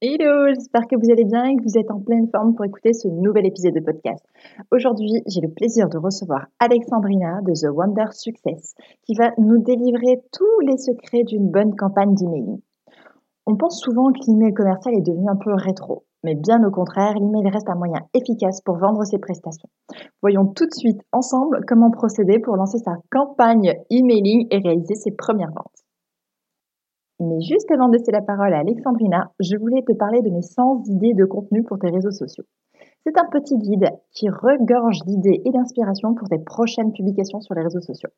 Hello, j'espère que vous allez bien et que vous êtes en pleine forme pour écouter ce nouvel épisode de podcast. Aujourd'hui, j'ai le plaisir de recevoir Alexandrina de The Wonder Success qui va nous délivrer tous les secrets d'une bonne campagne d'emailing. On pense souvent que l'email commercial est devenu un peu rétro, mais bien au contraire, l'email reste un moyen efficace pour vendre ses prestations. Voyons tout de suite ensemble comment procéder pour lancer sa campagne emailing et réaliser ses premières ventes. Mais juste avant de laisser la parole à Alexandrina, je voulais te parler de mes 100 idées de contenu pour tes réseaux sociaux. C'est un petit guide qui regorge d'idées et d'inspiration pour tes prochaines publications sur les réseaux sociaux.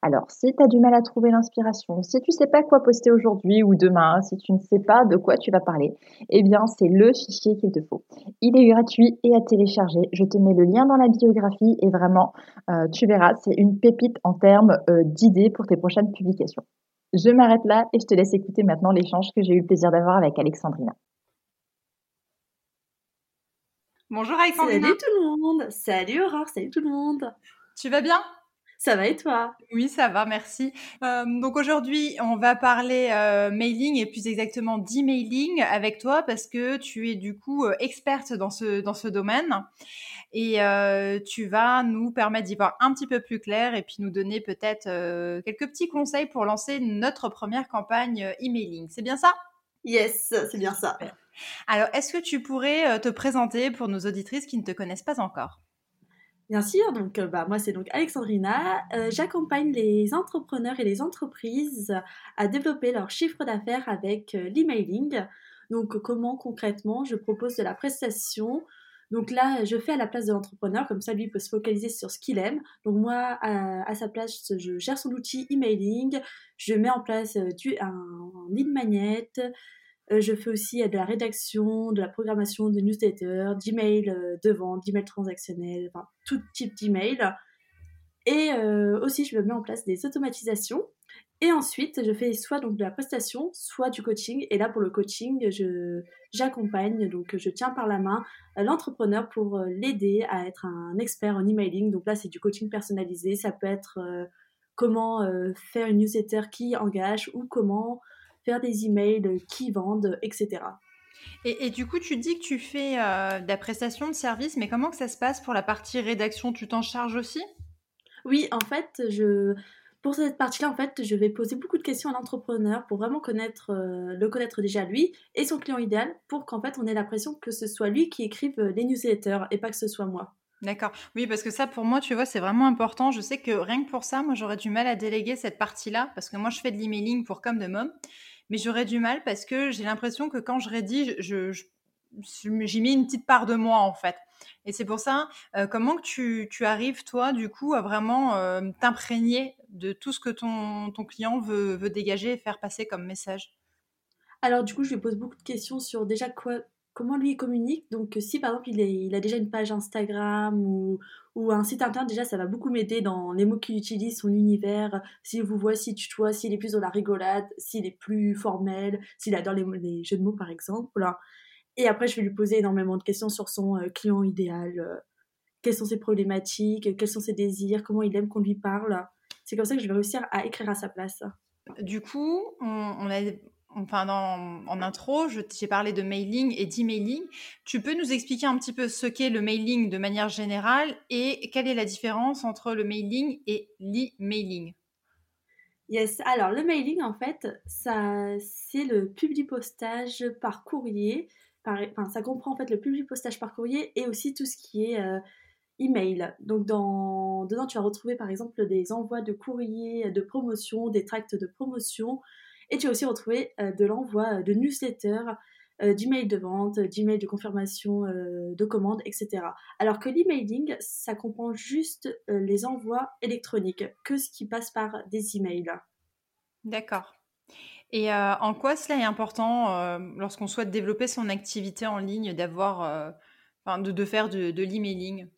Alors, si tu as du mal à trouver l'inspiration, si tu ne sais pas quoi poster aujourd'hui ou demain, si tu ne sais pas de quoi tu vas parler, eh bien, c'est le fichier qu'il te faut. Il est gratuit et à télécharger. Je te mets le lien dans la biographie et vraiment, euh, tu verras, c'est une pépite en termes euh, d'idées pour tes prochaines publications. Je m'arrête là et je te laisse écouter maintenant l'échange que j'ai eu le plaisir d'avoir avec Alexandrina. Bonjour Alexandrina. Salut tout le monde. Salut Aurore. Salut tout le monde. Tu vas bien? Ça va et toi? Oui, ça va, merci. Euh, donc aujourd'hui, on va parler euh, mailing et plus exactement d'emailing avec toi parce que tu es du coup euh, experte dans ce dans ce domaine et tu vas nous permettre d'y voir un petit peu plus clair et puis nous donner peut-être quelques petits conseils pour lancer notre première campagne emailing. C'est bien ça? Yes, c'est bien ça. Alors, est-ce que tu pourrais te présenter pour nos auditrices qui ne te connaissent pas encore? Bien sûr, donc bah, moi c'est donc Alexandrina. J'accompagne les entrepreneurs et les entreprises à développer leur chiffre d'affaires avec l'emailing. Donc comment concrètement je propose de la prestation? Donc là, je fais à la place de l'entrepreneur, comme ça, lui peut se focaliser sur ce qu'il aime. Donc moi, à, sa place, je gère son outil emailing, je mets en place euh, du, un, un lead magnet, euh, je fais aussi euh, de la rédaction, de la programmation de newsletters, d'emails de vente, d'emails transactionnels, enfin tout type d'emails. Et aussi, je mets en place des automatisations et ensuite, je fais soit donc de la prestation, soit du coaching. Et là, pour le coaching, j'accompagne, donc je tiens par la main l'entrepreneur pour euh, l'aider à être un expert en emailing. Donc là, c'est du coaching personnalisé. Ça peut être euh, comment euh, faire une newsletter qui engage ou comment faire des emails qui vendent, etc. Et, et, du coup, tu dis que tu fais de la prestation de service, mais comment que ça se passe pour la partie rédaction? Tu t'en charges aussi? Oui, en fait, je, pour cette partie-là, en fait, je vais poser beaucoup de questions à l'entrepreneur pour vraiment connaître, euh, le connaître déjà lui et son client idéal pour qu'en fait on ait l'impression que ce soit lui qui écrive euh, les newsletters et pas que ce soit moi. D'accord. Oui, parce que ça, pour moi, tu vois, c'est vraiment important. Je sais que rien que pour ça, moi, j'aurais du mal à déléguer cette partie-là parce que moi, je fais de l'emailing pour Comme de Mom, mais j'aurais du mal parce que j'ai l'impression que quand je rédige, je, j'y mets une petite part de moi, en fait. Et c'est pour ça, euh, comment que tu, arrives, toi, du coup, à vraiment t'imprégner de tout ce que ton, ton client veut, veut, dégager et faire passer comme message? Alors du coup, je lui pose beaucoup de questions sur déjà quoi, comment lui il communique. Donc si par exemple il, a déjà une page Instagram ou, un site internet, déjà ça va beaucoup m'aider dans les mots qu'il utilise, son univers, s'il vous voit, s'il tutoie, s'il est plus dans la rigolade, s'il est plus formel, s'il adore les, les, jeux de mots par exemple. Et après, je vais lui poser énormément de questions sur son euh, client idéal. Euh, quelles sont ses problématiques, quels sont ses désirs, comment il aime qu'on lui parle. C'est comme ça que je vais réussir à écrire à sa place. Du coup, on, a, enfin en intro, j'ai parlé de mailing et d'emailing. Tu peux nous expliquer un petit peu ce qu'est le mailing de manière générale et quelle est la différence entre le mailing et l'emailing? Yes, alors le mailing en fait, ça c'est le publipostage par courrier. enfin, ça comprend en fait le publipostage par courrier et aussi tout ce qui est euh, email. Donc dans, dedans, tu vas retrouver par exemple des envois de courriers de promotion, des tracts de promotion, et tu vas aussi retrouver euh, de l'envoi de newsletters, euh, d'emails de vente, d'emails de confirmation euh, de commande, etc. Alors que l'emailing, ça comprend juste les envois électroniques, que ce qui passe par des emails. D'accord. Et en quoi cela est important lorsqu'on souhaite développer son activité en ligne, de, faire de l'emailing?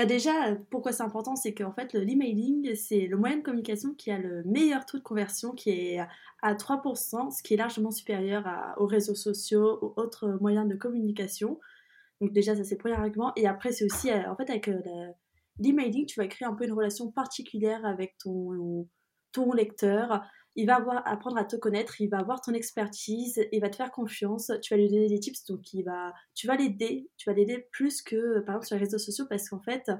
Bah déjà, pourquoi c'est important, c'est qu'en fait, l'emailing, c'est le moyen de communication qui a le meilleur taux de conversion, qui est à 3%, ce qui est largement supérieur aux réseaux sociaux, ou autres moyens de communication. Donc déjà, ça c'est le premier argument. Et après, c'est aussi, en fait, avec l'emailing, tu vas créer un peu une relation particulière avec ton, ton lecteur il va avoir, apprendre à te connaître, il va avoir ton expertise, il va te faire confiance, tu vas lui donner des tips, donc tu vas l'aider, tu vas l'aider plus que par exemple sur les réseaux sociaux parce qu'en fait,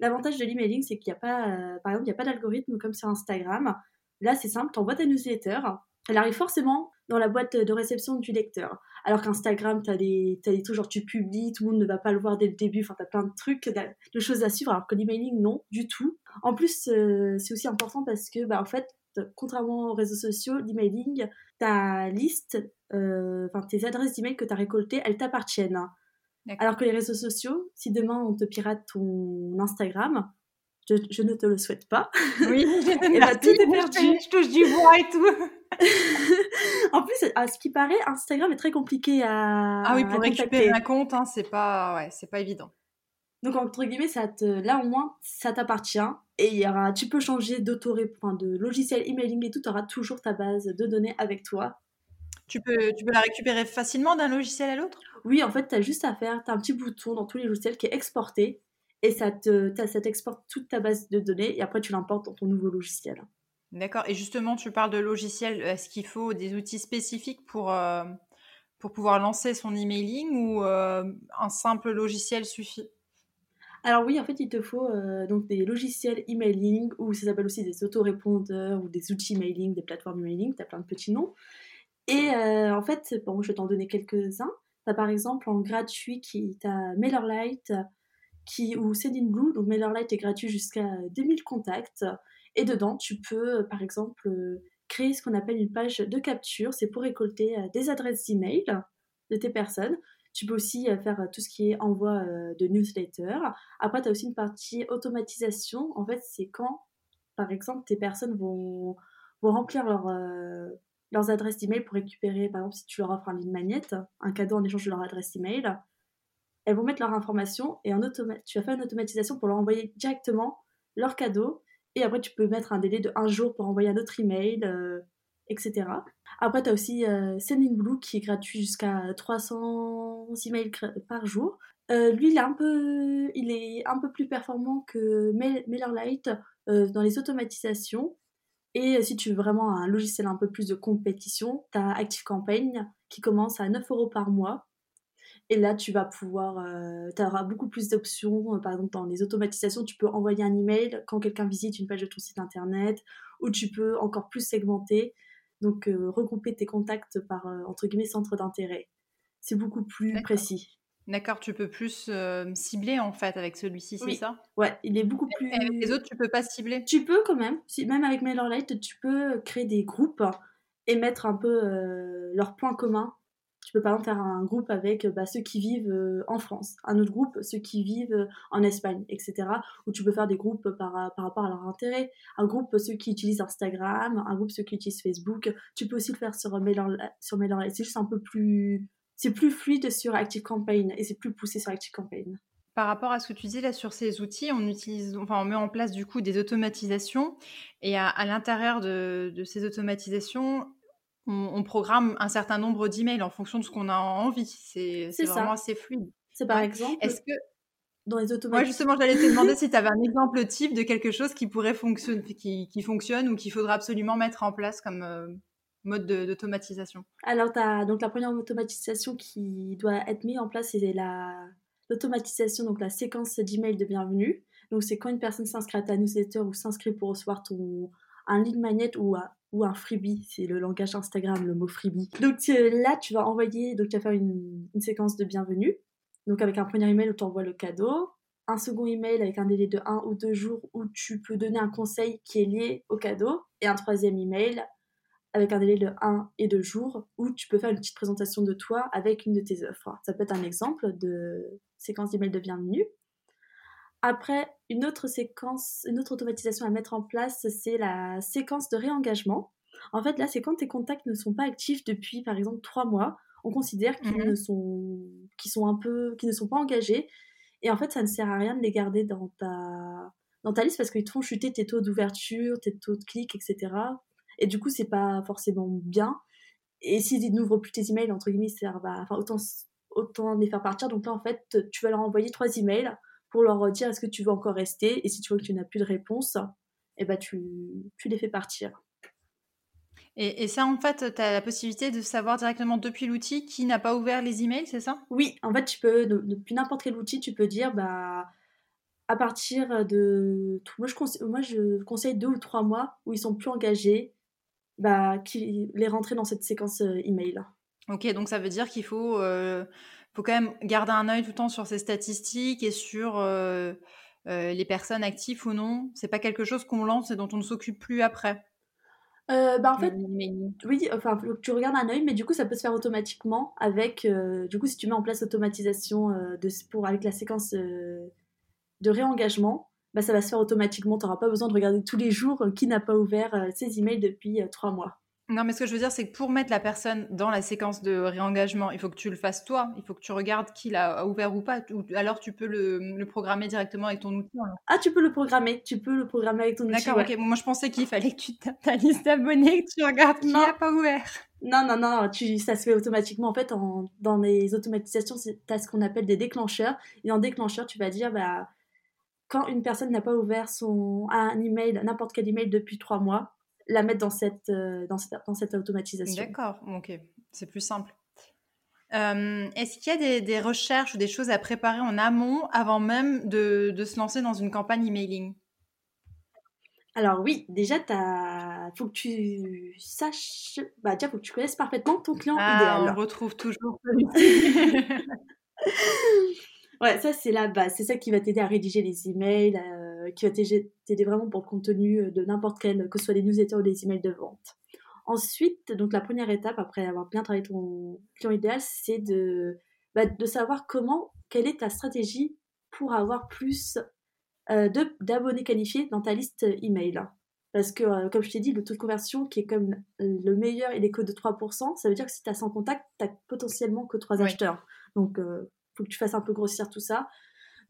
l'avantage de l'emailing, c'est qu'il n'y a pas, euh, par exemple, il n'y a pas d'algorithme comme sur Instagram. Là, c'est simple, tu envoies ta newsletter, elle arrive forcément dans la boîte de réception du lecteur. Alors qu'Instagram, tu as des, des trucs genre tu publies, tout le monde ne va pas le voir dès le début, enfin tu as plein de trucs, de choses à suivre, alors que l'emailing, non, du tout. En plus, euh, c'est aussi important parce que, bah, en fait, contrairement aux réseaux sociaux, l'emailing, ta liste, euh, enfin tes adresses d'email que tu as récoltées, elles t'appartiennent. Alors que les réseaux sociaux, si demain on te pirate ton Instagram, je, ne te le souhaite pas. Oui, et bah, tout est perdu. Je, touche du bois et tout. en plus, à ce qui paraît, Instagram est très compliqué à. Ah oui, pour récupérer un compte, hein, c'est pas, ouais, c'est pas évident. Donc entre guillemets, ça te, là au moins, ça t'appartient. Et il y aura, tu peux changer d'auto de logiciel emailing et tout, tu auras toujours ta base de données avec toi. Tu peux, tu peux la récupérer facilement d'un logiciel à l'autre? Oui, en fait, tu as juste à faire, tu as un petit bouton dans tous les logiciels qui est exporté. Et ça te, ça t'exporte toute ta base de données et après tu l'importes dans ton nouveau logiciel. D'accord. Et justement, tu parles de logiciel. Est-ce qu'il faut des outils spécifiques pour, euh, pour pouvoir lancer son emailing ou euh, un simple logiciel suffit? Alors oui, en fait, il te faut euh, donc des logiciels emailing ou ça s'appelle aussi des autorépondeurs ou des outils emailing, des plateformes emailing, tu as plein de petits noms. Et euh, en fait, bon, je vais t'en donner quelques-uns. Tu as par exemple en gratuit qui as MailerLite qui, ou Blue. Donc MailerLite est gratuit jusqu'à 2000 contacts. Et dedans, tu peux par exemple créer ce qu'on appelle une page de capture. C'est pour récolter euh, des adresses email de tes personnes. Tu peux aussi euh, faire euh, tout ce qui est envoi euh, de newsletter. Après, tu as aussi une partie automatisation. En fait, c'est quand, par exemple, tes personnes vont, vont remplir leur, leurs adresses email pour récupérer, par exemple, si tu leur offres un ligne magnet, un cadeau en échange de leur adresse email, elles vont mettre leur information et en tu vas faire une automatisation pour leur envoyer directement leur cadeau. Et après, tu peux mettre un délai de un jour pour envoyer un autre email, Après, tu as aussi euh, Blue qui est gratuit jusqu'à 300 emails par jour. Euh, lui, il est, un peu, plus performant que MailerLite euh, dans les automatisations. Et euh, si tu veux vraiment un logiciel un peu plus de compétition, tu as ActiveCampaign qui commence à 9 euros par mois. Et là, tu vas pouvoir, tu auras beaucoup plus d'options. Par exemple, dans les automatisations, tu peux envoyer un email quand quelqu'un visite une page de ton site internet, ou tu peux encore plus segmenter. Donc, euh, regrouper tes contacts par, euh, entre guillemets, centre d'intérêt. C'est beaucoup plus précis. D'accord, tu peux plus euh, cibler en fait avec celui-ci, c'est ça? Ouais, il est beaucoup plus. avec les autres, tu peux pas cibler? Tu peux quand même. Si, même avec MailerLite, tu peux créer des groupes et mettre un peu leurs points communs tu peux par exemple faire un groupe avec bah, ceux qui vivent euh, en France, un autre groupe ceux qui vivent euh, en Espagne, etc. Ou tu peux faire des groupes par, par rapport à leur intérêt. Un groupe ceux qui utilisent Instagram, un groupe ceux qui utilisent Facebook. Tu peux aussi le faire sur MailerLite. Sur C'est juste un peu plus... C'est plus fluide sur ActiveCampaign et c'est plus poussé sur ActiveCampaign. Par rapport à ce que tu dis là sur ces outils, on utilise, enfin on met en place du coup des automatisations et à, l'intérieur de, ces automatisations, on, programme un certain nombre d'emails en fonction de ce qu'on a envie. C'est vraiment assez fluide. C'est par exemple. Est-ce que dans les automatisations. Moi, justement, j'allais te demander si tu avais un exemple type de quelque chose qui pourrait fonctionner, qui, fonctionne ou qu'il faudra absolument mettre en place comme euh, mode d'automatisation. Alors, as, donc la première automatisation qui doit être mise en place, c'est la l'automatisation, donc la séquence d'emails de bienvenue. Donc, c'est quand une personne s'inscrit à ta newsletter ou s'inscrit pour recevoir ton un lead magnet ou un, ou un freebie, c'est le langage Instagram, le mot freebie. Donc là, tu vas envoyer, donc tu vas faire une, séquence de bienvenue, donc avec un premier email où tu envoies le cadeau, un second email avec un délai de 1 ou 2 jours où tu peux donner un conseil qui est lié au cadeau, et un troisième email avec un délai de 1 et 2 jours où tu peux faire une petite présentation de toi avec une de tes offres. Ça peut être un exemple de séquence d'email de bienvenue. Après, une autre séquence, une autre automatisation à mettre en place, c'est la séquence de réengagement. En fait, là, c'est quand tes contacts ne sont pas actifs depuis, par exemple, trois mois. On considère qu'ils Mhm. ne sont, qu'ils sont un peu, qu'ils ne sont pas engagés. Et en fait, ça ne sert à rien de les garder dans ta, dans ta liste parce qu'ils te font chuter tes taux d'ouverture, tes taux de clics, etc. Et du coup, c'est pas forcément bien. Et s'ils n'ouvrent plus tes emails, entre guillemets, ça enfin, autant, autant les faire partir. Donc là, en fait, tu vas leur envoyer trois emails pour leur dire est-ce que tu veux encore rester? Et si tu vois que tu n'as plus de réponse, eh ben, tu, tu les fais partir. Et, et ça, en fait, tu as la possibilité de savoir directement depuis l'outil qui n'a pas ouvert les emails, c'est ça? Oui, en fait, tu peux, de- depuis n'importe quel outil, tu peux dire, bah, à partir de. Moi je, conseille, moi, je conseille deux ou trois mois où ils sont plus engagés, bah, qui, les rentrer dans cette séquence euh, email. Ok, donc ça veut dire qu'il faut, euh, faut quand même garder un œil tout le temps sur ces statistiques et sur euh, euh, les personnes actives ou non. C'est pas quelque chose qu'on lance et dont on ne s'occupe plus après. Euh, bah, en fait, oui, enfin, tu regardes un œil, mais du coup, ça peut se faire automatiquement avec. du coup, si tu mets en place l'automatisation de, pour, avec la séquence de réengagement, bah, ça va se faire automatiquement. Tu n'auras pas besoin de regarder tous les jours qui n'a pas ouvert ses emails depuis trois mois. Non, mais ce que je veux dire, c'est que pour mettre la personne dans la séquence de réengagement, il faut que tu le fasses toi. Il faut que tu regardes qui l'a ouvert ou pas. Ou alors tu peux le, le programmer directement avec ton outil. hein. Ah, tu peux le programmer. Tu peux le programmer avec ton outil. D'accord, ouais. ok. Bon, moi, je pensais qu'il fallait que tu tapes ta liste d'abonnés, que tu regardes qui n'a pas ouvert. Non, non, non, tu, ça se fait automatiquement. En fait, en- dans les automatisations, tu as ce qu'on appelle des déclencheurs. Et en déclencheur, tu vas dire, bah, quand une personne n'a pas ouvert son, un email, n'importe quel email depuis trois mois, la mettre dans cette, euh, dans cette, dans cette automatisation. D'accord, ok. C'est plus simple. Euh, Est-ce qu'il y a des, des recherches ou des choses à préparer en amont avant même de, de se lancer dans une campagne emailing? Alors oui, déjà, il faut que tu saches, bah, déjà, faut que tu connaisses parfaitement ton client Ah, on idéal. le retrouve toujours. Ouais, ça c'est la base. C'est ça qui va t'aider à rédiger les emails, euh, qui va t'aider vraiment pour le contenu de n'importe quel, que ce soit des newsletters ou des emails de vente. Ensuite, donc la première étape après avoir bien travaillé ton client idéal, c'est de, bah, de savoir comment, quelle est ta stratégie pour avoir plus euh, d'abonnés qualifiés dans ta liste email. Parce que, euh, comme je t'ai dit, le taux de conversion qui est comme le meilleur, il est que de 3%. Ça veut dire que si tu as 100 contacts, tu potentiellement que 3 Oui. acheteurs. Donc, il faut que tu fasses un peu grossir tout ça.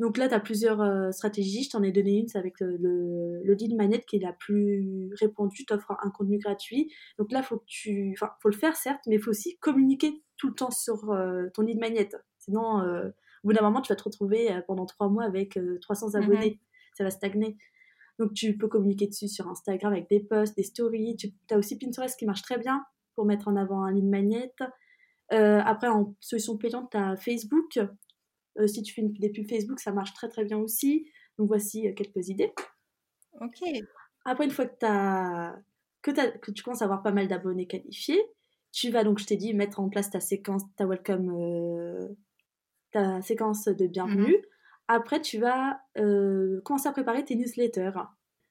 Donc là, tu as plusieurs euh, stratégies. Je t'en ai donné une, c'est avec le, le, le lead magnet qui est la plus répandue. Tu offres un contenu gratuit. Donc là, faut que tu, enfin, faut le faire certes, mais il faut aussi communiquer tout le temps sur euh, ton lead magnet. Sinon, euh, au bout d'un moment, tu vas te retrouver pendant trois mois avec euh, 300 abonnés. Ça va stagner. Donc tu peux communiquer dessus sur Instagram avec des posts, des stories. Tu as aussi Pinterest qui marche très bien pour mettre en avant un lead magnet. Après, en solution payante, tu as Facebook. Euh, si tu fais une- des pubs Facebook, ça marche très très bien aussi. Donc voici euh, quelques idées. ok. Après, une fois que, que, t'as- que tu commences à avoir pas mal d'abonnés qualifiés, tu vas donc, je t'ai dit, mettre en place ta séquence, ta welcome, euh, ta séquence de bienvenue. Après, tu vas euh, commencer à préparer tes newsletters.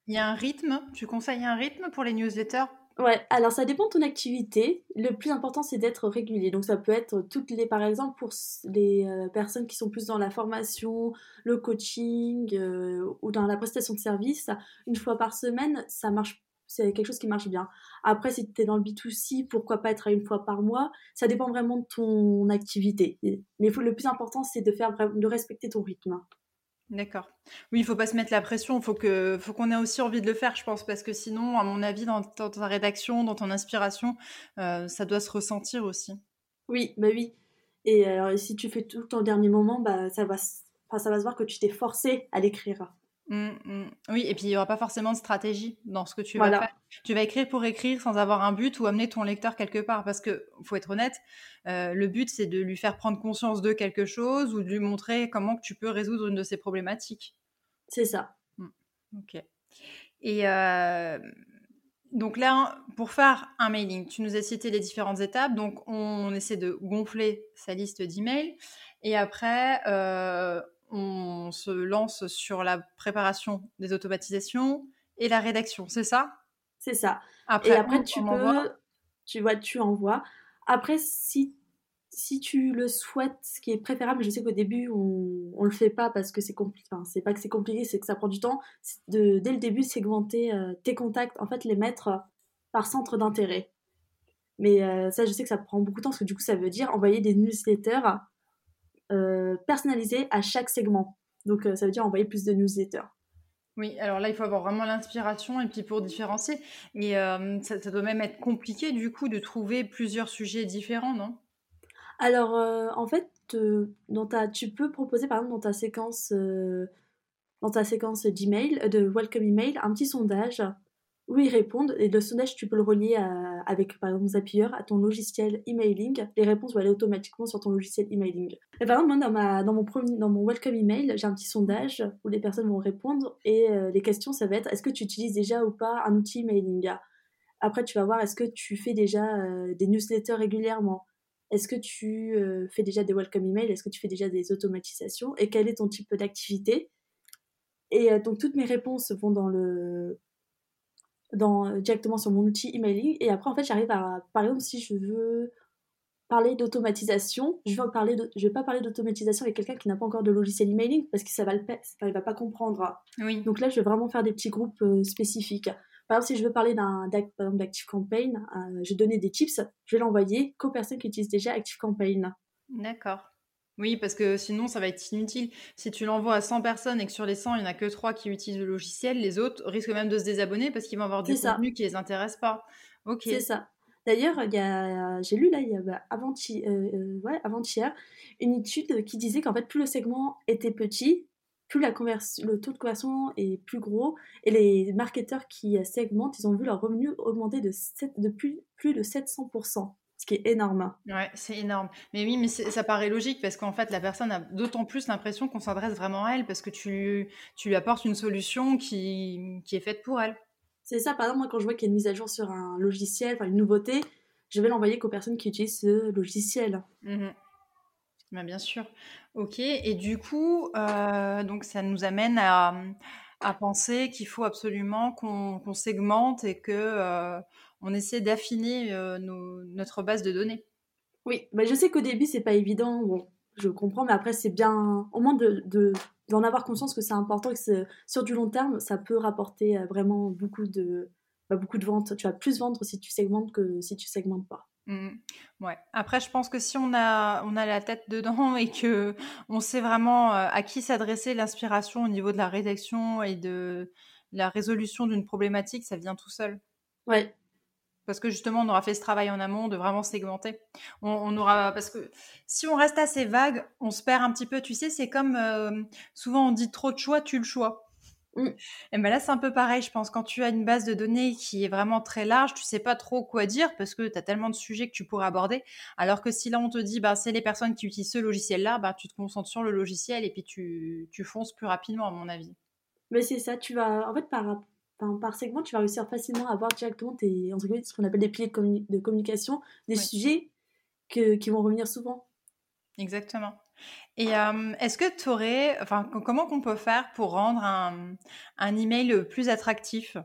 Il y a un rythme? Tu conseilles un rythme pour les newsletters? Ouais, alors ça dépend de ton activité. Le plus important, c'est d'être régulier. Donc ça peut être toutes les, par exemple, pour les euh, personnes qui sont plus dans la formation, le coaching euh, ou dans la prestation de service, une fois par semaine, ça marche. C'est quelque chose qui marche bien. Après, si tu es dans le B2C, pourquoi pas être à une fois par mois? Ça dépend vraiment de ton activité. Mais le plus important, c'est de faire de respecter ton rythme. D'accord. Oui, il faut pas se mettre la pression. Il faut qu'on ait aussi envie de le faire, je pense, parce que sinon, à mon avis, dans, ta rédaction, dans ton inspiration, euh, ça doit se ressentir aussi. Oui, bah oui. Et alors, si tu fais tout au dernier moment, bah ça va, ça va se voir que tu t'es forcé à l'écrire. Mm, mm. Oui, et puis il n'y aura pas forcément de stratégie dans ce que tu Voilà. vas faire. Tu vas écrire pour écrire sans avoir un but ou amener ton lecteur quelque part. Parce que, faut être honnête, euh, le but, c'est de lui faire prendre conscience de quelque chose ou de lui montrer comment que tu peux résoudre une de ses problématiques. C'est ça. Ok. Et euh, donc là, pour faire un mailing, tu nous as cité les différentes étapes. Donc, on essaie de gonfler sa liste d'emails. Et après, euh, on se lance sur la préparation des automatisations et la rédaction. C'est ça? C'est ça. Après, Et après, on- tu on peux, envoie tu vois, tu envoies. Après, si, si tu le souhaites, ce qui est préférable, je sais qu'au début, on, on le fait pas parce que c'est compliqué. Enfin, c'est pas que c'est compliqué, c'est que ça prend du temps. De, dès le début, segmenter euh, tes contacts, en fait, les mettre par centre d'intérêt. Mais euh, ça, je sais que ça prend beaucoup de temps parce que du coup, ça veut dire envoyer des newsletters euh, personnalisés à chaque segment. Donc, ça veut dire envoyer plus de newsletters. Oui, alors là, il faut avoir vraiment l'inspiration et puis pour différencier. Et ça, ça, doit même être compliqué du coup de trouver plusieurs sujets différents, non? Alors, en fait, dans ta, tu peux proposer par exemple dans ta séquence dans ta séquence d'email, euh, de welcome email, un petit sondage où ils répondent. Et le sondage, tu peux le relier avec, par exemple, Zapier à ton logiciel emailing. Les réponses vont aller automatiquement sur ton logiciel emailing. Et par exemple, moi, dans, mon, premier, dans mon welcome email, j'ai un petit sondage où les personnes vont répondre. Et euh, les questions, ça va être est-ce que tu utilises déjà ou pas un outil emailing? Après, tu vas voir est-ce que tu fais déjà euh, des newsletters régulièrement? Est-ce que tu fais déjà des welcome emails? Est-ce que tu fais déjà des automatisations? Et quel est ton type d'activité? Et euh, donc toutes mes réponses vont dans le dans, directement sur mon outil emailing. Et après, en fait, j'arrive à, par exemple, si je veux parler d'automatisation, je vais parler je vais pas parler d'automatisation avec quelqu'un qui n'a pas encore de logiciel emailing parce que ça va le enfin, il va pas comprendre. Oui. Donc là, je vais vraiment faire des petits groupes euh, spécifiques. Par exemple, si je veux parler d'un d'Active Campaign, euh, je vais donner des tips, je vais l'envoyer qu'aux personnes qui utilisent déjà Active Campaign. D'accord. Oui, parce que sinon, ça va être inutile. Si tu l'envoies à 100 personnes et que sur les 100, il n'y en a que 3 qui utilisent le logiciel, les autres risquent même de se désabonner parce qu'ils vont avoir du contenu qui ne les intéresse pas. Ok. C'est ça. D'ailleurs, j'ai lu là, il y a bah, avant-hier, euh, ouais, avant une étude qui disait qu'en fait, plus le segment était petit, plus la le taux de conversion est plus gros, et les marketeurs qui segmentent, ils ont vu leur revenu augmenter de, de plus, plus de 700% ce qui est énorme. Ouais, c'est énorme. Mais oui, mais ça paraît logique parce qu'en fait, la personne a d'autant plus l'impression qu'on s'adresse vraiment à elle parce que tu, tu lui apportes une solution qui, qui est faite pour elle. C'est ça, par exemple, moi, quand je vois qu'il y a une mise à jour sur un logiciel, enfin une nouveauté, je vais l'envoyer qu'aux personnes qui utilisent ce logiciel. Mmh bah, bien sûr. Ok, et du coup, euh, donc ça nous amène à, à penser qu'il faut absolument qu'on segmente et que euh, on essaie d'affiner euh, notre base de données. Oui, je sais qu'au début, c'est pas évident. Bon, je comprends, mais après, c'est bien, au moins de, d'en avoir conscience que c'est important et que sur du long terme, ça peut rapporter euh, vraiment beaucoup de, bah, beaucoup de ventes. Tu vas plus vendre si tu segmentes que si tu segmentes pas. Mmh. Ouais. Après, je pense que si on a, on a la tête dedans et que on sait vraiment euh, à qui s'adresser l'inspiration au niveau de la rédaction et de la résolution d'une problématique, ça vient tout seul. Ouais, parce que justement, on aura fait ce travail en amont de vraiment segmenter. On, aura parce que si on reste assez vague, on se perd un petit peu. Tu sais, c'est comme euh, souvent on dit trop de choix, tu le choix. Mm. Et ben là, c'est un peu pareil, je pense. Quand tu as une base de données qui est vraiment très large, tu sais pas trop quoi dire parce que tu as tellement de sujets que tu pourrais aborder. Alors que si là, on te dit, bah, c'est les personnes qui utilisent ce logiciel-là, bah, tu te concentres sur le logiciel et puis tu, tu fonces plus rapidement, à mon avis. Mais c'est ça, tu vas. En fait, par, par segment, tu vas réussir facilement à avoir directement tes, entre ce qu'on appelle des piliers de, communication, des sujets que, qui vont revenir souvent. Exactement. Et euh, est-ce que tu aurais, enfin, comment qu'on peut faire pour rendre un, un email plus attractif?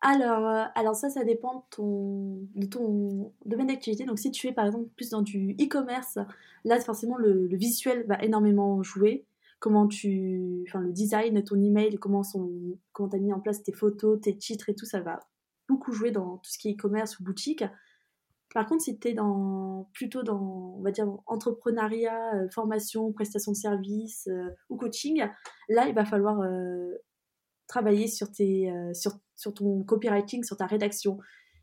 Alors, euh, alors ça, ça dépend de ton, de ton domaine d'activité. Donc, si tu es par exemple plus dans du e-commerce, là, forcément, le, le, visuel va énormément jouer comment tu, enfin le design de ton email, comment sont, comment t'as mis en place tes photos, tes titres et tout, ça va beaucoup jouer dans tout ce qui est e-commerce ou boutique. Par contre, si tu es dans, plutôt dans, on va dire, entrepreneuriat, euh, formation, prestation de services euh, ou coaching, là, il va falloir euh, travailler sur, tes, sur, sur ton copywriting, sur ta rédaction.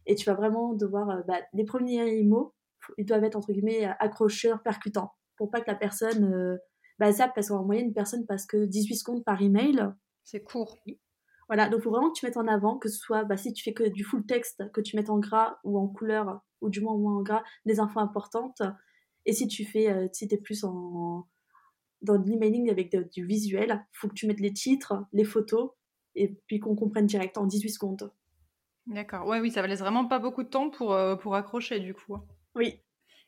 Et tu vas vraiment devoir, bah, les premiers mots, ils doivent être, entre guillemets, accrocheurs, percutants, pour pas que la personne ça, parce qu'en moyenne, une personne passe que 18 secondes par email. C'est court. Voilà, donc il faut vraiment que tu mettes en avant, que ce soit, bah, si tu fais que du full texte, que tu mettes en gras ou en couleur, ou du moins au moins en gras, des infos importantes. Et si tu fais, euh, si es plus en, dans l'emailing avec du visuel, faut que tu mettes les titres, les photos, et puis qu'on comprenne direct en 18 secondes. D'accord, ouais, oui, ça va laisse vraiment pas beaucoup de temps pour, euh, pour accrocher du coup. Oui,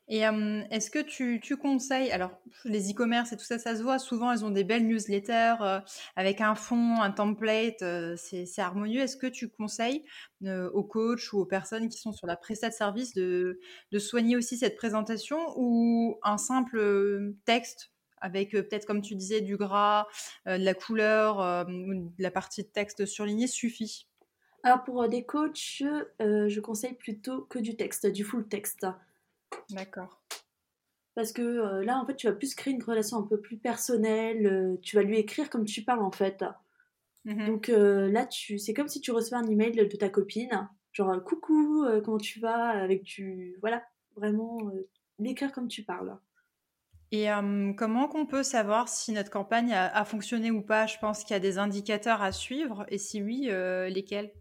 et est-ce que tu, conseilles, alors les e-commerce et tout ça, ça se voit, souvent elles ont des belles newsletters avec un fond, un template, c'est harmonieux. Est-ce que tu conseilles aux coachs ou aux personnes qui sont sur la prestat de service de, de soigner aussi cette présentation ou un simple texte avec peut-être comme tu disais du gras, de la couleur, de la partie de texte surlignée suffit? Alors pour des coachs, je conseille plutôt que du texte, du full texte. D'accord. Parce que là, en fait, tu vas plus créer une relation un peu plus personnelle. tu vas lui écrire comme tu parles, en fait. Mmh Donc là, tu, c'est comme si tu recevais un email de ta copine, genre coucou, comment tu vas, avec du, voilà, vraiment l'écrire comme tu parles. Et comment qu'on peut savoir si notre campagne a, fonctionné ou pas? Je pense qu'il y a des indicateurs à suivre, et si oui, lesquels?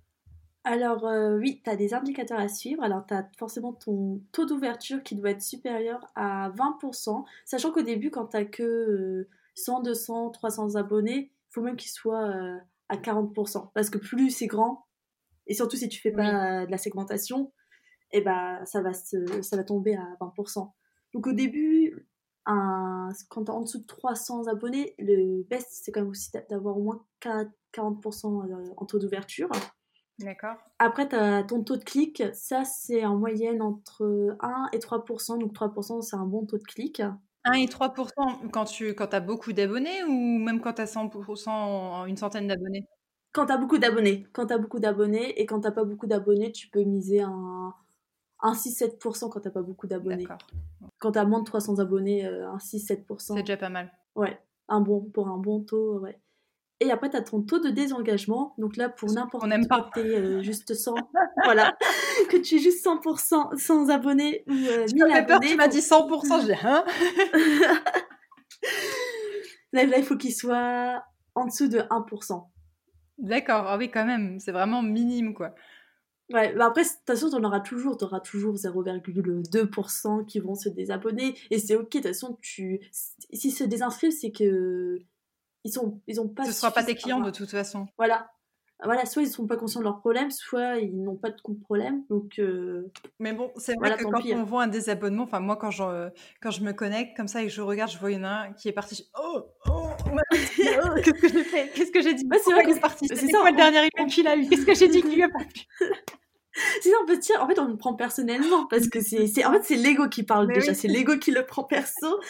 Alors oui, tu as des indicateurs à suivre. Alors tu as forcément ton taux d'ouverture qui doit être supérieur à 20%, sachant qu'au début, quand tu n'as que 100, 200, 300 abonnés, il faut même qu'il soit à 40%. Parce que plus c'est grand, et surtout si tu fais pas de la segmentation, et eh ben, ça, va ça va tomber à 20%. Donc au début, un, quand tu en dessous de 300 abonnés, le best, c'est quand même aussi d'avoir au moins 40% euh, en taux d'ouverture. D'accord. Après, tu as ton taux de clic. Ça, c'est en moyenne entre 1 et 3%. Donc 3%, c'est un bon taux de clic. 1 et 3% quand tu quand as beaucoup d'abonnés ou même quand tu as 100%, une centaine d'abonnés? Quand tu as beaucoup d'abonnés. Quand tu as beaucoup d'abonnés et quand tu pas beaucoup d'abonnés, tu peux miser un, un 6-7% quand tu pas beaucoup d'abonnés. Quand tu as moins de 300 abonnés, euh, un 6-7%. C'est déjà pas mal. Ouais, un bon, pour un bon taux, ouais. Et après, tu as ton taux de désengagement. Donc là, pour n'importe On n'aime pas. Tu es juste 100. voilà. Que tu es juste 100% sans abonnés ou euh, 1000 abonnés. peur, tu m'as dit 100%. J'ai hein? Là, là, il faut qu'il soit en dessous de 1%. D'accord. Ah oui, quand même. C'est vraiment minime, quoi. Ouais, bah après, de toute façon, tu en auras toujours. Tu auras toujours 0,2% qui vont se désabonner. Et c'est ok. De toute façon, tu... s'ils se désinscrivent, c'est que ils sont ils ont pas ce sera pas tes clients de toute façon. Voilà. Voilà soit ils sont pas conscients de leurs problèmes soit ils n'ont pas de problème. Donc euh, mais bon c'est vrai que quand on voit un désabonnement enfin moi quand je quand je me connecte comme ça et que je regarde je vois une un qui est parti oh oh, qu'est-ce que j'ai fait? Qu'est-ce que j'ai dit? Bah, c'est vrai qu'il est parti? c'est quoi le dernier email qu'il a eu? Qu'est-ce que j'ai dit qu'il lui a pas Sinon, on peut dire, en fait, on le prend personnellement parce que c'est, en fait, c'est l'ego qui parle déjà, c'est l'ego qui le prend perso.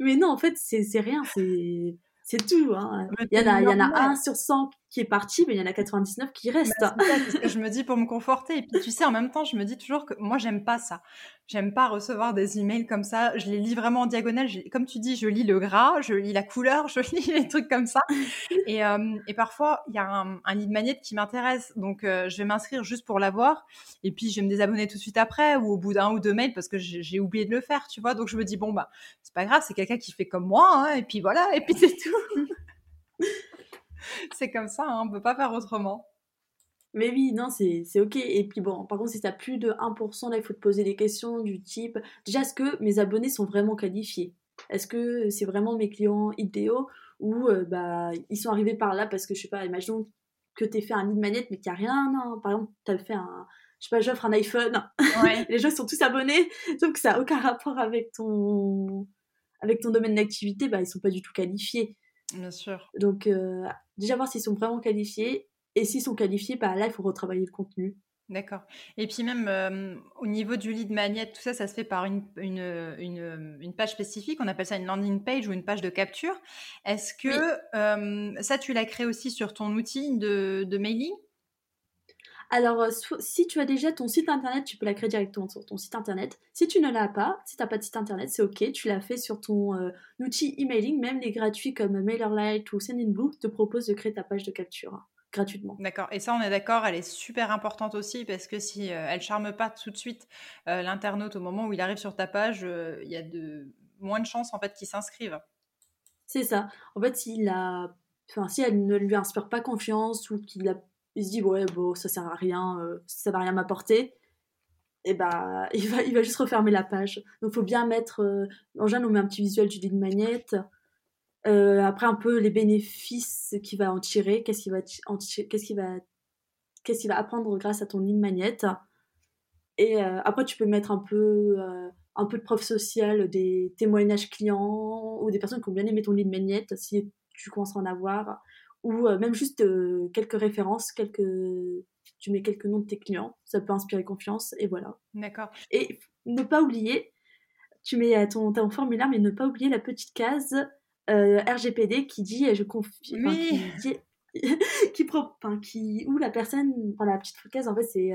Mais non, en fait, c'est, c'est rien, c'est, c'est tout. Hein. Il, y en a, il y en a un sur 100 qui est parti, mais il y en a 99 qui restent. Bah, ce que je me dis pour me conforter. Et puis, tu sais, en même temps, je me dis toujours que moi, j'aime pas ça. J'aime pas recevoir des emails comme ça. Je les lis vraiment en diagonale. Comme tu dis, je lis le gras, je lis la couleur, je lis les trucs comme ça. Et, euh, et parfois, il y a un, un lead magnet qui m'intéresse. Donc, euh, je vais m'inscrire juste pour l'avoir. Et puis, je vais me désabonner tout de suite après ou au bout d'un ou deux mails parce que j'ai oublié de le faire, tu vois. Donc, je me dis, bon, bah, c'est pas grave, c'est quelqu'un qui fait comme moi. Hein, et puis voilà, et puis c'est tout. c'est comme ça, hein, on peut pas faire autrement. Mais oui, non, c'est ok. Et puis bon, par contre, si tu as plus de 1%, là, il faut te poser des questions du type déjà, est-ce que mes abonnés sont vraiment qualifiés? Est-ce que c'est vraiment mes clients idéaux? Ou euh, bah, ils sont arrivés par là parce que je sais pas, imaginons que tu fait un lead magnet mais qu'il n'y a rien. Non. Par exemple, tu as fait un. Je sais pas, j'offre un iPhone. les gens sont tous abonnés, sauf que ça n'a aucun rapport avec ton, avec ton domaine d'activité, bah, ils sont pas du tout qualifiés. Bien sûr. Donc, euh, déjà voir s'ils sont vraiment qualifiés et s'ils sont qualifiés, bah là, il faut retravailler le contenu. D'accord. Et puis même euh, au niveau du lead magnet, tout ça, ça se fait par une, une, une, page spécifique. On appelle ça une landing page ou une page de capture. Est-ce que euh, ça, tu l'as créé aussi sur ton outil de, de mailing? Alors, euh, si tu as déjà ton site internet, tu peux la créer directement sur ton site internet. Si tu ne l'as pas, si tu n'as pas de site internet, c'est ok. Tu l'as fait sur ton outil emailing. Même les gratuits comme MailerLite ou Sendinblue te proposent de créer ta page de capture gratuitement. D'accord. Et ça, on est d'accord, elle est super importante aussi parce que si euh, elle charme pas tout de suite euh, l'internaute au moment où il arrive sur ta page, euh, il y a de moins de chances en fait qu'il s'inscrive. C'est ça. En fait, s'il a, enfin, si elle ne lui inspire pas confiance ou qu'il a, il se dit ouais bon ça sert à rien, ça va rien m'apporter. Et bah, il va, il va juste refermer la page. Donc, faut bien mettre. en général, on met un petit visuel du lead magnet. Euh, après, un peu les bénéfices qu'il va en tirer, qu'est-ce qu'il va, qu'est-ce qu'il va, qu'est-ce qu'il va apprendre grâce à ton ligne magnète. Et euh, après, tu peux mettre un peu, euh, un peu de preuve sociale, des témoignages clients ou des personnes qui ont bien aimé ton ligne magnète si tu commences à en avoir, ou même juste quelques références, quelques, tu mets quelques noms de tes clients, ça peut inspirer confiance et voilà. D'accord. Et ne pas oublier, tu mets ton, ton formulaire, mais ne pas oublier la petite case euh, RGPD qui dit je confie. qui, enfin, qui, où la personne, enfin, la petite case, en fait, c'est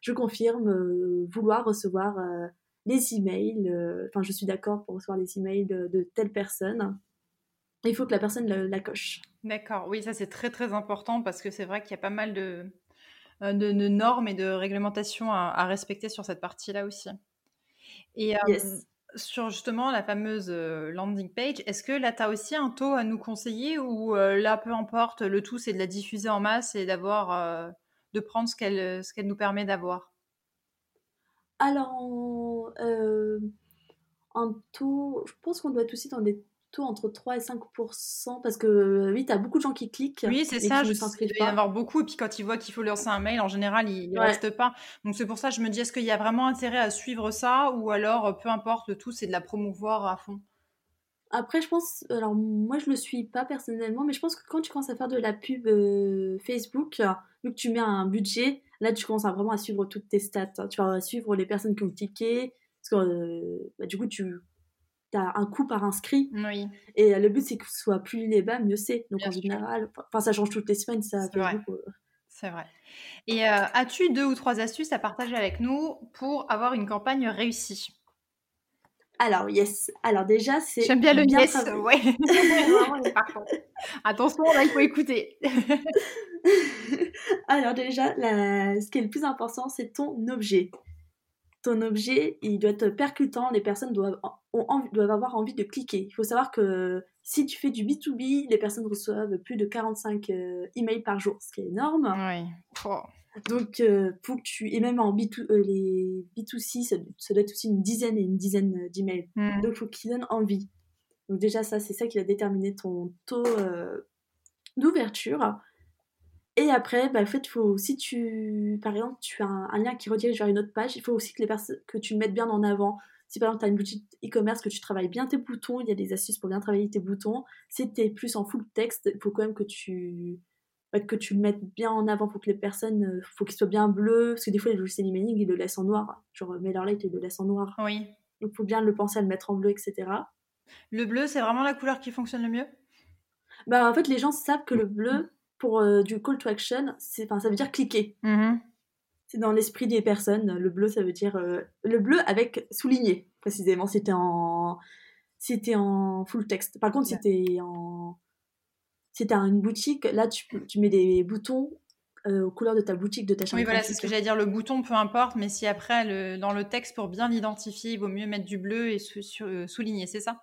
je confirme vouloir recevoir les emails, enfin, je suis d'accord pour recevoir les emails de, de telle personne. Il faut que la personne la, coche. D'accord, oui, ça c'est très très important parce que c'est vrai qu'il y a pas mal de, de, de, normes et de réglementations à, à respecter sur cette partie-là aussi. Et sur justement la fameuse landing page, est-ce que là, tu as aussi un taux à nous conseiller ou là, peu importe, le tout, c'est de la diffuser en masse et d'avoir, de prendre ce qu'elle ce qu'elle nous permet d'avoir? Alors, en, taux, je pense qu'on doit être aussi dans des taux entre 3 et 5 parce que oui, tu as beaucoup de gens qui cliquent. Oui, c'est ça, je il y en avoir beaucoup. Et puis quand ils voient qu'il faut lancer un mail, en général, ils ne restent pas. Donc c'est pour ça que je me dis, est-ce qu'il y a vraiment intérêt à suivre ça ou alors, peu importe, le tout, c'est de la promouvoir à fond? Après, je pense, alors moi je le suis pas personnellement, mais je pense que quand tu commences à faire de la pub euh, Facebook, vu que tu mets un budget, là tu commences à vraiment à suivre toutes tes stats. Tu vas suivre les personnes qui ont cliqué, parce que euh, bah, du coup tu as un coût par inscrit. Oui. Et le but, c'est que ce soit plus les bas, mieux c'est. Donc en général, enfin, ça change toutes les semaines, ça. C'est vrai. C'est vrai. Et euh, as-tu deux ou trois astuces à partager avec nous pour avoir une campagne réussie? Alors, yes. Alors, déjà, c'est. J'aime bien le yes. Ouais. Attention, là, il faut écouter. Alors, déjà, ce qui est le plus important, c'est ton objet ton objet, il doit être percutant, les personnes doivent, doivent avoir envie de cliquer. Il faut savoir que si tu fais du B2B, les personnes reçoivent plus de 45 euh, emails par jour, ce qui est énorme. Oui. Donc, euh, pour que tu... Et même en B2, euh, les B2C, ça, doit être aussi une dizaine et une dizaine d'emails. Hmm. Donc, il faut qu'ils donnent envie. Donc déjà, ça, c'est ça qui va déterminer ton taux d'ouverture. Et après, bah, en fait, faut, si tu, par exemple, tu as un, lien qui redirige vers une autre page, il faut aussi que, les personnes, que tu le mettes bien en avant. Si par exemple, tu as une boutique e-commerce, que tu travailles bien tes boutons, il y a des astuces pour bien travailler tes boutons. Si tu es plus en full texte, il faut quand même que tu, bah, que tu le mettes bien en avant. Il faut que les personnes, euh, faut qu'ils soient bien bleus. Parce que des fois, les logiciels emailing, ils le laissent en noir. Genre, MailerLite, ils le laissent en noir. Oui. Donc, il faut bien le penser à le mettre en bleu, etc. Le bleu, c'est vraiment la couleur qui fonctionne le mieux? Bah, En fait, les gens savent que le bleu, pour euh, du call to action, ça veut dire cliquer. Mm-hmm. C'est dans l'esprit des personnes. Le bleu, ça veut dire euh, le bleu avec souligné, précisément. C'était en, c'était en full texte. Par contre, c'était en, c'était une boutique. Là, tu, tu mets des boutons euh, aux couleurs de ta boutique, de ta chambre. Oui, voilà, c'est ce que j'allais dire. Le bouton, peu importe, mais si après, le, dans le texte, pour bien l'identifier, il vaut mieux mettre du bleu et souligner, c'est ça?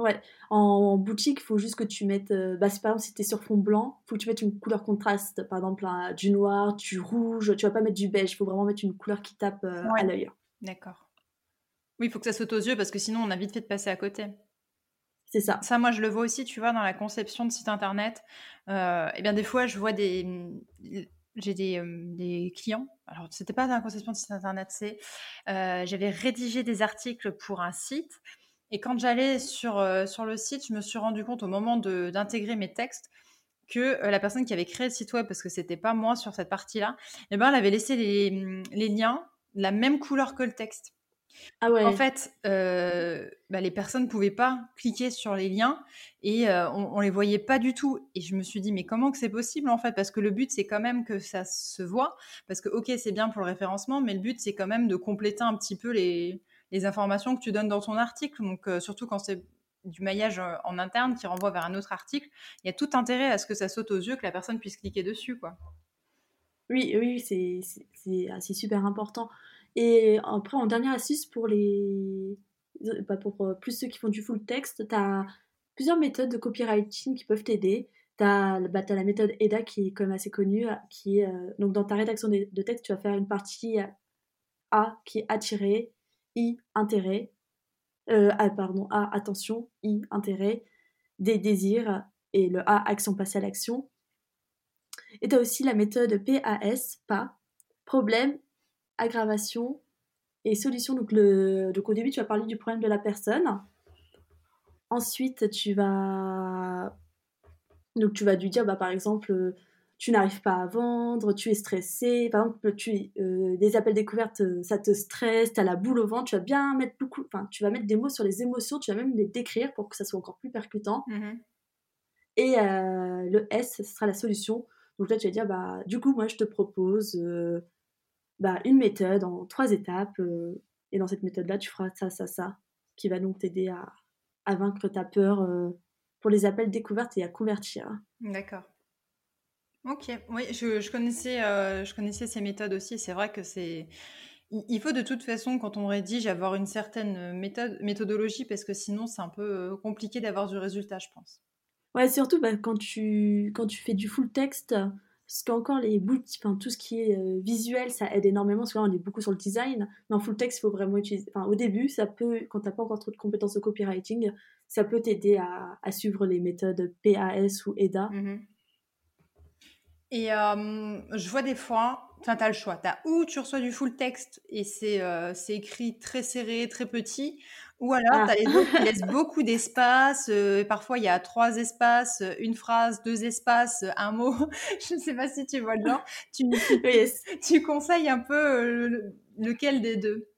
Ouais, en, boutique, il faut juste que tu mettes, euh, bah, par exemple, si tu es sur fond blanc, il faut que tu mettes une couleur contraste, par exemple du noir, du rouge, tu vas pas mettre du beige, il faut vraiment mettre une couleur qui tape euh, à l'œil. D'accord. Oui, il faut que ça saute aux yeux parce que sinon on a vite fait de passer à côté. C'est ça. Ça, moi, je le vois aussi, tu vois, dans la conception de site internet. Euh, eh bien, des fois, je vois des. J'ai des, euh, des, clients. Alors, c'était pas dans la conception de site internet, c'est. J'avais rédigé des articles pour un site et quand j'allais sur, euh, sur le site, je me suis rendu compte au moment d'intégrer mes textes que euh, la personne qui avait créé le site web, parce que c'était pas moi sur cette partie-là, eh ben, elle avait laissé les, les, liens de la même couleur que le texte. Ah ouais. En fait, euh, bah, les personnes ne pouvaient pas cliquer sur les liens et on, on les voyait pas du tout. Et je me suis dit, mais comment que c'est possible en fait? Parce que le but, c'est quand même que ça se voit. Parce que, ok, c'est bien pour le référencement, mais le but, c'est quand même de compléter un petit peu les, les informations que tu donnes dans ton article. Donc, euh, surtout quand c'est du maillage euh, en interne qui renvoie vers un autre article, il y a tout intérêt à ce que ça saute aux yeux, que la personne puisse cliquer dessus. quoi. Oui, oui, c'est super important. Et après, en dernière astuce, pour les. Bah, pour euh, plus ceux qui font du full texte, tu as plusieurs méthodes de copywriting qui peuvent t'aider. Tu as, bah, la méthode EDA qui est quand même assez connue, qui est, donc dans ta rédaction de, texte, tu vas faire une partie A qui est attirée, I, intérêt, euh, ah, pardon, A, attention, I, intérêt, des désirs et le A, action passée à l'action. Et tu as aussi la méthode PAS, pas, problème, aggravation et solution. Donc, le, donc au début, tu vas parler du problème de la personne. Ensuite, tu vas, donc tu vas lui dire, bah, par exemple, tu n'arrives pas à vendre, tu es stressé, par exemple, tu, euh, des appels découvertes, euh, ça te stresse, tu as la boule au ventre, tu vas bien mettre beaucoup, enfin, tu vas mettre des mots sur les émotions, tu vas même les décrire pour que ça soit encore plus percutant. Mmh Et euh, le S, ce sera la solution. Donc là, tu vas dire, bah, du coup, moi, je te propose bah, une méthode en trois étapes. et dans cette méthode-là, tu feras ça, ça, ça, qui va donc t'aider à, à, vaincre ta peur pour les appels découvertes et à convertir. D'accord. Ok, oui, je, connaissais, je connaissais ces méthodes aussi. C'est vrai que c'est il faut de toute façon, quand on rédige, avoir une certaine euh, méthode, méthodologie, parce que sinon, c'est un peu euh, compliqué d'avoir du résultat, je pense. Ouais, surtout bah, quand, tu, quand tu fais du full texte, parce qu'encore les bouts, enfin, tout ce qui est euh, visuel, ça aide énormément, parce que là, on est beaucoup sur le design. Mais en full texte, il faut vraiment utiliser. Enfin, au début, ça peut, quand t'as pas encore trop de compétences au copywriting, ça peut t'aider à, suivre les méthodes PAS ou EDA. Mm-hmm. Et je vois des fois, Enfin, tu as le choix. Tu as ou tu reçois du full texte et c'est euh, écrit très serré, très petit, ou alors ah. tu as les autres qui laissent beaucoup d'espace. Euh, parfois, il y a trois espaces, une phrase, deux espaces, un mot. Je ne sais pas si tu vois le genre. Tu, tu conseilles un peu euh, lequel des deux?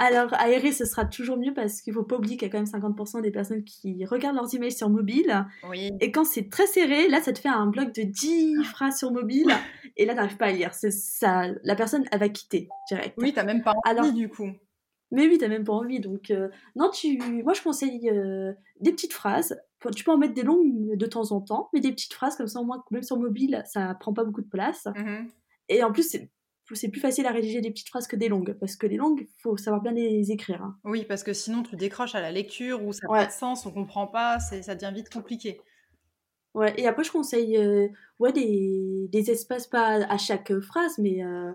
Alors, aérer, ce sera toujours mieux parce qu'il ne faut pas oublier qu'il y a quand même 50% des personnes qui regardent leurs emails sur mobile. Oui. Et quand c'est très serré, là, ça te fait un bloc de 10 phrases sur mobile. et là, tu n'arrives pas à lire. C'est ça, la personne, elle va quitter direct. Oui, tu n'as même pas envie du coup. Mais oui, tu n'as même pas envie. Donc, euh, non, tu... moi, je conseille euh, des petites phrases. Tu peux en mettre des longues de temps en temps, mais des petites phrases comme ça, au moins, même sur mobile, ça prend pas beaucoup de place. Mmh et en plus, c'est plus facile à rédiger des petites phrases que des longues, parce que les longues, il faut savoir bien les écrire. Hein. Oui, parce que sinon tu décroches à la lecture ou ça n'a pas de sens, on comprend pas, ça devient vite compliqué. Ouais, et après je conseille euh, ouais, des, des, espaces, pas à chaque phrase, mais euh,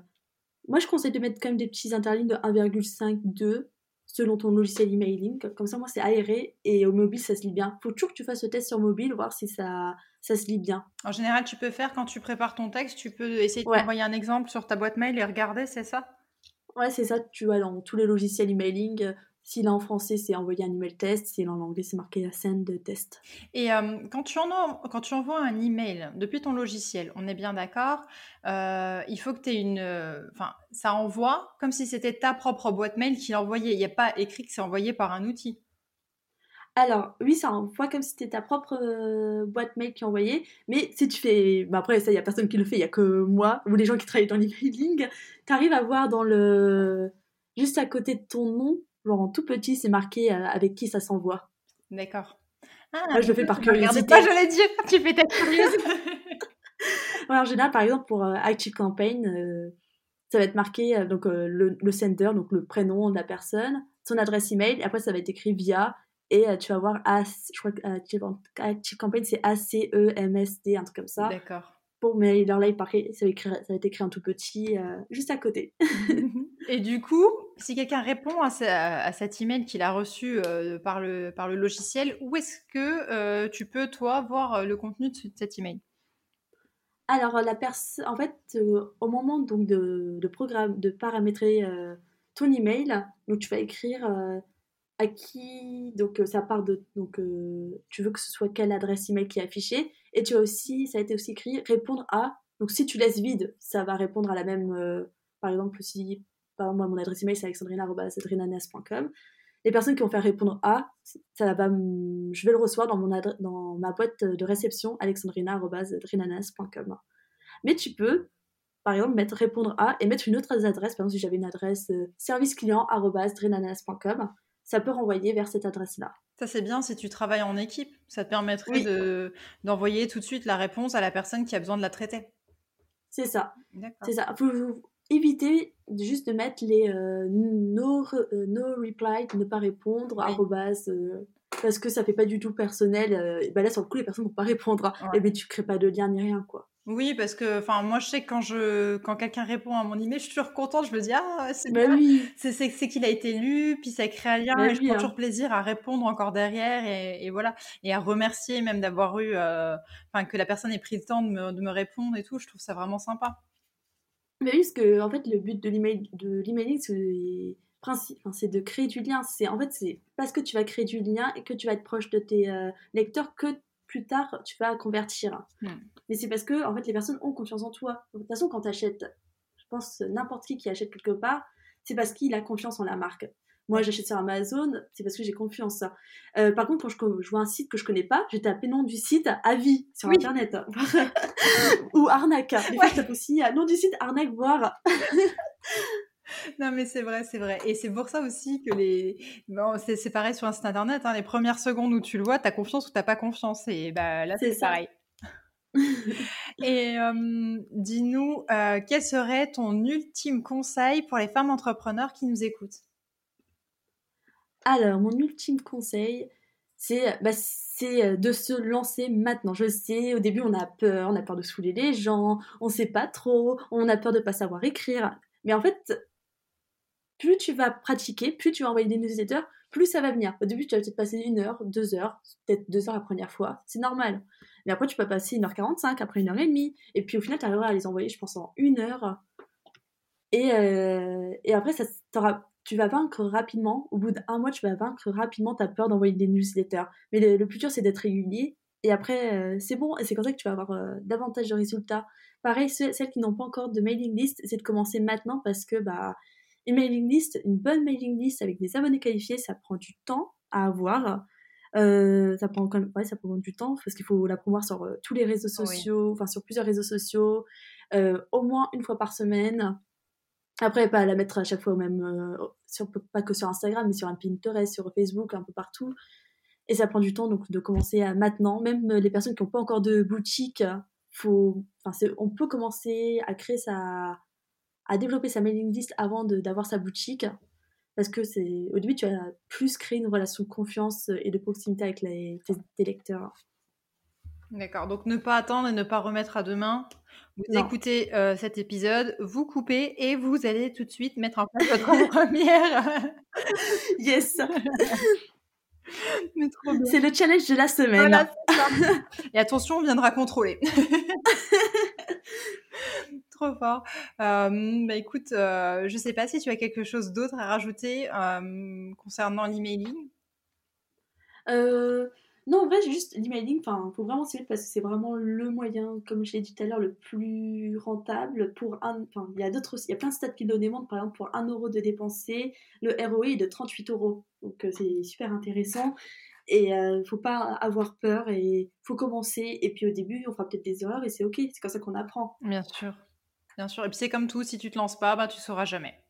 moi je conseille de mettre quand même des petits interlignes de 1,5, 2, selon ton logiciel emailing. Comme ça, moi, c'est aéré et au mobile, ça se lit bien. Faut toujours que tu fasses le test sur mobile, voir si ça, ça se lit bien. En général, tu peux faire quand tu prépares ton texte, tu peux essayer de t'envoyer un exemple sur ta boîte mail et regarder, c'est ça? Ouais, c'est ça. Tu vois, dans tous les logiciels emailing, s'il est en français, c'est envoyer un email test. S'il est en anglais, c'est marqué la scène de test. Et euh, quand, tu quand tu envoies un email depuis ton logiciel, on est bien d'accord, euh, il faut que tu aies une. Enfin, ça envoie comme si c'était ta propre boîte mail qui l'envoyait. Il n'y a pas écrit que c'est envoyé par un outil. Alors, oui, ça envoie comme si c'était ta propre euh, boîte mail qui envoyait. Mais si tu fais. Bah après, ça, il n'y a personne qui le fait, il n'y a que moi ou les gens qui travaillent dans l'emailing. Tu arrives à voir dans le. Juste à côté de ton nom, genre en tout petit, c'est marqué euh, avec qui ça s'envoie. D'accord. Ah, je le fais par curiosité. pas, j'allais dire, tu fais ta curieuse. en général, par exemple, pour euh, Active Campaign, euh, ça va être marqué donc le, le, sender, donc le prénom de la personne, son adresse email, et après ça va être écrit via, et tu vas voir, je crois que Active, Campaign, c'est A-C-E-M-S-D, un truc comme ça. D'accord. Bon, mais il paraît, ça va, ça va être écrit en tout petit, juste à côté. et du coup, si quelqu'un répond à, à, cet email qu'il a reçu euh, par, le, par le logiciel, où est-ce que euh, tu peux, toi, voir euh, le contenu de cet email? Alors, la en fait, au moment donc, de, de, programme, de paramétrer ton email, donc tu vas écrire à qui, donc ça part de, donc tu veux que ce soit quelle adresse email qui est affichée, et tu as aussi, ça a été aussi écrit répondre à, donc si tu laisses vide, ça va répondre à la même, par exemple, si par exemple, moi, mon adresse email, c'est alexandrina.adrinanes.com. Les personnes qui vont faire répondre à, ça va, je vais le recevoir dans, mon dans ma boîte de réception alexandrina.adrinanes.com. Mais tu peux, par exemple, mettre répondre à et mettre une autre adresse. Par exemple, si j'avais une adresse euh, service client.drinanas.com, ça peut renvoyer vers cette adresse-là. Ça, c'est bien si tu travailles en équipe. Ça te permettrait de, d'envoyer tout de suite la réponse à la personne qui a besoin de la traiter. C'est ça. C'est ça éviter juste de mettre les euh, no, euh, no, reply, ne pas répondre, euh, parce que ça fait pas du tout personnel. bah là, sur le coup, les personnes vont pas répondre. Et bien, tu crées pas de lien ni rien, quoi. Oui, parce que enfin moi je sais que quand je quand quelqu'un répond à mon email, je suis toujours contente, je me dis ah c'est bah Oui. C'est c'est qu'il a été lu, puis ça crée un lien bah et je prends hein. toujours plaisir à répondre encore derrière et, et voilà et à remercier même d'avoir eu enfin que la personne ait pris le temps de me, de me répondre et tout, je trouve ça vraiment sympa. Mais oui, parce que en fait, le but de l'email, de l'emailing, c'est de créer du lien. C'est en fait, c'est parce que tu vas créer du lien et que tu vas être proche de tes euh, lecteurs que plus tard tu vas convertir. Hmm. Mais c'est parce que en fait, les personnes ont confiance en toi. De toute façon, quand tu achètes, je pense n'importe qui qui achète quelque part, c'est parce qu'il a confiance en la marque. Moi, j'achète sur Amazon, c'est parce que j'ai confiance. Euh, par contre, quand je, vois un site que je connais pas, je tape nom du site avis sur Internet. Ou arnaque. Des fois, je tape aussi nom du site arnaque, voir. Non, mais c'est vrai, c'est vrai. Et c'est pour ça aussi que les. Bon, c'est pareil sur un site internet. Hein, les premières secondes où tu le vois, tu as confiance ou tu pas confiance. Et bah, là, c'est pareil. Et dis-nous, euh, quel serait ton ultime conseil pour les femmes entrepreneurs qui nous écoutent? Alors, mon ultime conseil, c'est bah, euh, de se lancer maintenant. Je sais, au début, on a peur, on a peur de saouler les gens, on ne sait pas trop, on a peur de ne pas savoir écrire. Mais en fait, plus tu vas pratiquer, plus tu vas envoyer des newsletters, plus ça va venir. Au début, tu vas peut-être passer une heure, deux heures, peut-être deux heures la première fois. C'est normal. Mais après, tu peux passer 1h45, après une heure et demie. Et puis au final, tu arriveras à les envoyer, je pense, en une heure. Et, euh, et après, tu vas vaincre rapidement. Au bout d'un mois, tu vas vaincre rapidement ta peur d'envoyer des newsletters. Mais le, plus dur, c'est d'être régulier. Et après, euh, c'est bon. Et c'est comme ça que tu vas avoir euh, davantage de résultats. Pareil, celles qui n'ont pas encore de mailing list, c'est de commencer maintenant parce que bah, une mailing list, une bonne mailing list avec des abonnés qualifiés, ça prend du temps à avoir. Euh, ça prend quand même, ouais, ça prend du temps parce qu'il faut la promouvoir sur euh, tous les réseaux sociaux, enfin sur plusieurs réseaux sociaux, euh, au moins une fois par semaine. Après, pas la mettre à chaque fois au même, sur, pas que sur Instagram, mais sur un Pinterest, sur Facebook, un peu partout. Et ça prend du temps donc de commencer à maintenant. Même les personnes qui n'ont pas encore de boutique, faut, on peut commencer à créer sa, à développer sa mailing list avant d'avoir sa boutique parce que c'est au début tu as plus créé une relation de confiance et de proximité avec les, tes, lecteurs. D'accord, donc ne pas attendre et ne pas remettre à demain. Vous écoutez euh, cet épisode, vous coupez et vous allez tout de suite mettre en place votre première. yes. C'est le challenge de la semaine. et attention, on viendra contrôler. Trop fort. Euh, bah écoute, euh, je sais pas si tu as quelque chose d'autre à rajouter euh, concernant l'emailing. Euh, non, en vrai, juste l'emailing, enfin, faut vraiment s'y mettre parce que c'est vraiment le moyen, comme je l'ai dit tout à l'heure, le plus rentable pour un. Il y a d'autres il y a plein de stats qui le démontrent. Par exemple, pour 1 euro de dépenser, le ROI est de 38 euros. Donc, c'est super intéressant. Et ne faut pas avoir peur et faut commencer. Et puis au début, on fera peut-être des erreurs et c'est ok. C'est comme ça qu'on apprend. Bien sûr. Bien sûr. Et puis c'est comme tout, si tu te lances pas, bah, tu sauras jamais.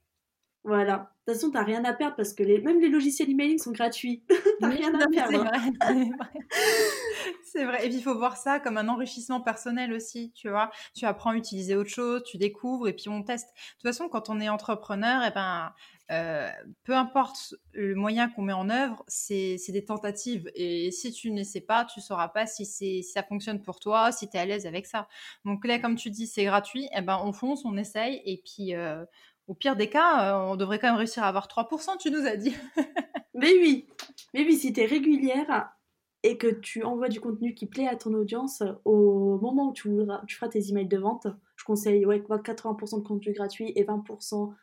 Voilà. De toute façon, tu n'as rien à perdre parce que les... même les logiciels emailing sont gratuits. n'as rien à perdre. C'est vrai. Et puis, il faut voir ça comme un enrichissement personnel aussi, tu vois. Tu apprends à utiliser autre chose, tu découvres et puis on teste. De toute façon, quand on est entrepreneur, eh ben, euh, peu importe le moyen qu'on met en œuvre, c'est des tentatives. Et si tu ne sais pas, tu sauras pas si, si ça fonctionne pour toi, si tu es à l'aise avec ça. Donc là, comme tu dis, c'est gratuit. Eh ben, on fonce, on essaye et puis... Euh, au pire des cas, euh, on devrait quand même réussir à avoir 3%, tu nous as dit. mais oui, mais si tu es régulière et que tu envoies du contenu qui plaît à ton audience, au moment où tu, feras tes emails de vente, je conseille ouais, 80% de contenu gratuit et 20%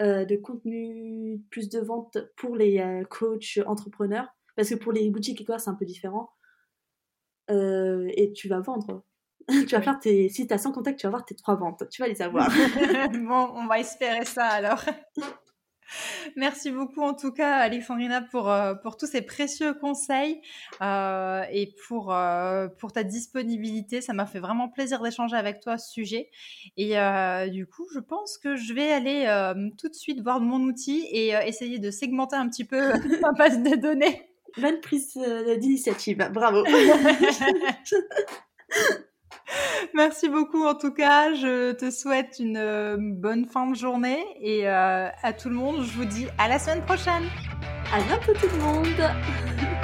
euh, de contenu plus de vente pour les euh, coachs entrepreneurs. Parce que pour les boutiques et quoi, c'est un peu différent. et tu vas vendre. tu vas faire tes. Si tu as 100 contacts, tu vas voir tes trois ventes. Tu vas les avoir. bon, on va espérer ça alors. Merci beaucoup en tout cas Alexandrina pour, euh, pour tous ces précieux conseils euh, et pour, euh, pour ta disponibilité. Ça m'a fait vraiment plaisir d'échanger avec toi ce sujet. Et du coup, je pense que je vais aller tout de suite voir mon outil et essayer de segmenter un petit peu ma base de données. Bonne prise d'initiative, bravo. Merci beaucoup en tout cas. Je te souhaite une euh, bonne fin de journée et euh, à tout le monde, je vous dis à la semaine prochaine. À bientôt tout le monde.